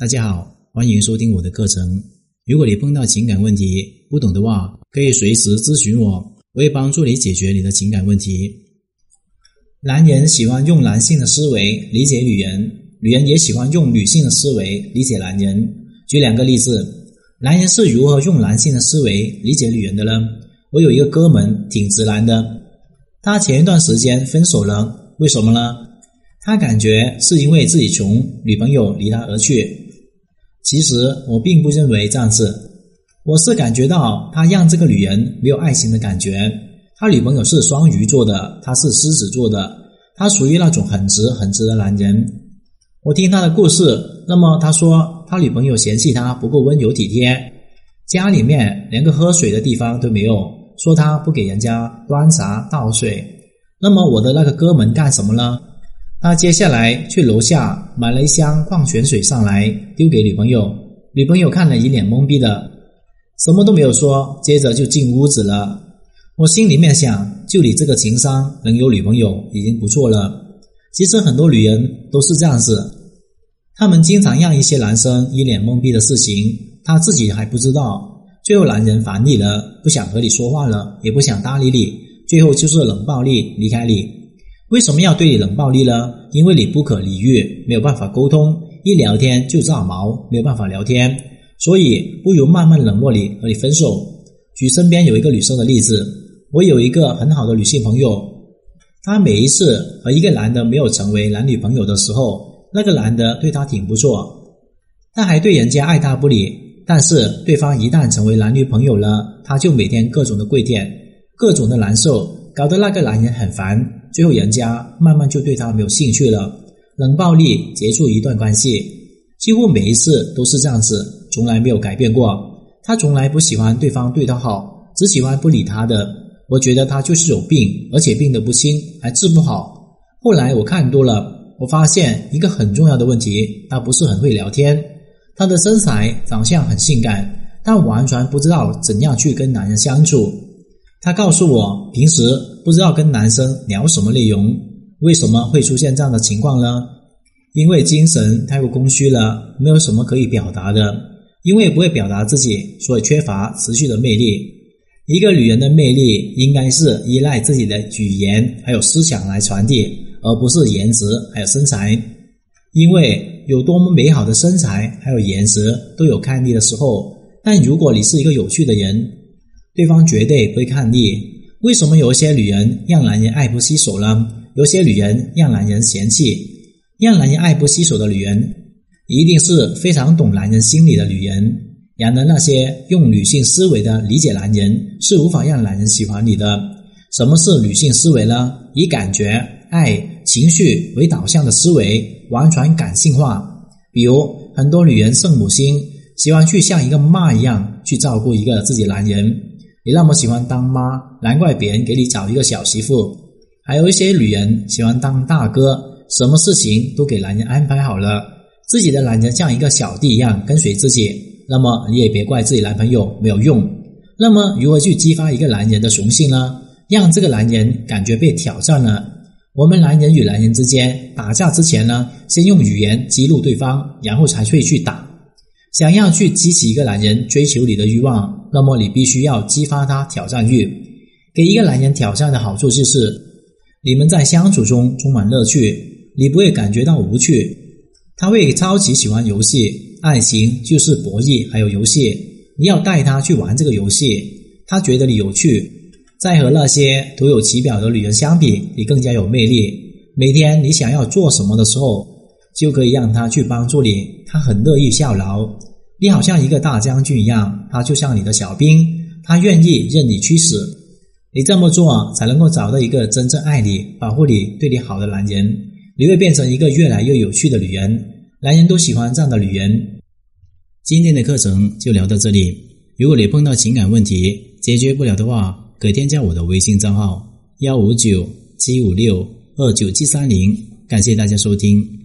大家好，欢迎收听我的课程。如果你碰到情感问题不懂的话，可以随时咨询我，我会帮助你解决你的情感问题。男人喜欢用男性的思维理解女人，女人也喜欢用女性的思维理解男人。举两个例子，男人是如何用男性的思维理解女人的呢？我有一个哥们挺直男的，他前一段时间分手了，为什么呢？他感觉是因为自己穷，女朋友离他而去。其实我并不认为这样子，我是感觉到他让这个女人没有爱情的感觉。他女朋友是双鱼座的，他是狮子座的，他属于那种很直很直的男人。我听他的故事，那么他说他女朋友嫌弃他不够温柔体贴，家里面连个喝水的地方都没有，说他不给人家端茶倒水。那么我的那个哥们干什么呢？他接下来去楼下买了一箱矿泉水上来，丢给女朋友。女朋友看了一脸懵逼的，什么都没有说，接着就进屋子了。我心里面想，就你这个情商，能有女朋友已经不错了。其实很多女人都是这样子，她们经常让一些男生一脸懵逼的事情，她自己还不知道，最后男人烦你了，不想和你说话了，也不想搭理你，最后就是冷暴力离开你。为什么要对你冷暴力呢？因为你不可理喻，没有办法沟通，一聊天就炸毛，没有办法聊天，所以不如慢慢冷漠你，和你分手。举身边有一个女生的例子，我有一个很好的女性朋友，她每一次和一个男的没有成为男女朋友的时候，那个男的对她挺不错，她还对人家爱答不理，但是对方一旦成为男女朋友了，她就每天各种的跪舔，各种的难受，搞得那个男人很烦。最后，人家慢慢就对他没有兴趣了，冷暴力结束一段关系，几乎每一次都是这样子，从来没有改变过。他从来不喜欢对方对他好，只喜欢不理他的。我觉得他就是有病，而且病得不轻，还治不好。后来我看多了，我发现一个很重要的问题，他不是很会聊天。他的身材长相很性感，但完全不知道怎样去跟男人相处。他告诉我，平时不知道跟男生聊什么内容，为什么会出现这样的情况呢？因为精神太过空虚了，没有什么可以表达的。因为不会表达自己，所以缺乏持续的魅力。一个女人的魅力应该是依赖自己的语言还有思想来传递，而不是颜值还有身材。因为有多么美好的身材还有颜值都有看腻的时候，但如果你是一个有趣的人。对方绝对会看腻。为什么有些女人让男人爱不释手呢？有些女人让男人嫌弃，让男人爱不释手的女人，一定是非常懂男人心理的女人。然而，那些用女性思维的理解男人，是无法让男人喜欢你的。什么是女性思维呢？以感觉、爱、情绪为导向的思维，完全感性化。比如，很多女人圣母心，喜欢去像一个妈一样去照顾一个自己男人。你那么喜欢当妈，难怪别人给你找一个小媳妇。还有一些女人喜欢当大哥，什么事情都给男人安排好了，自己的男人像一个小弟一样跟随自己。那么你也别怪自己男朋友没有用。那么如何去激发一个男人的雄性呢？让这个男人感觉被挑战呢？我们男人与男人之间打架之前呢，先用语言激怒对方，然后才会去打。想要去激起一个男人追求你的欲望，那么你必须要激发他挑战欲。给一个男人挑战的好处就是，你们在相处中充满乐趣，你不会感觉到无趣。他会超级喜欢游戏，爱情就是博弈还有游戏。你要带他去玩这个游戏，他觉得你有趣。在和那些徒有其表的女人相比，你更加有魅力。每天你想要做什么的时候。就可以让他去帮助你，他很乐意效劳。你好像一个大将军一样，他就像你的小兵，他愿意任你驱使。你这么做才能够找到一个真正爱你、保护你、对你好的男人。你会变成一个越来越有趣的女人，男人都喜欢这样的女人。今天的课程就聊到这里。如果你碰到情感问题解决不了的话，可添加我的微信账号：幺五九七五六二九七三零。感谢大家收听。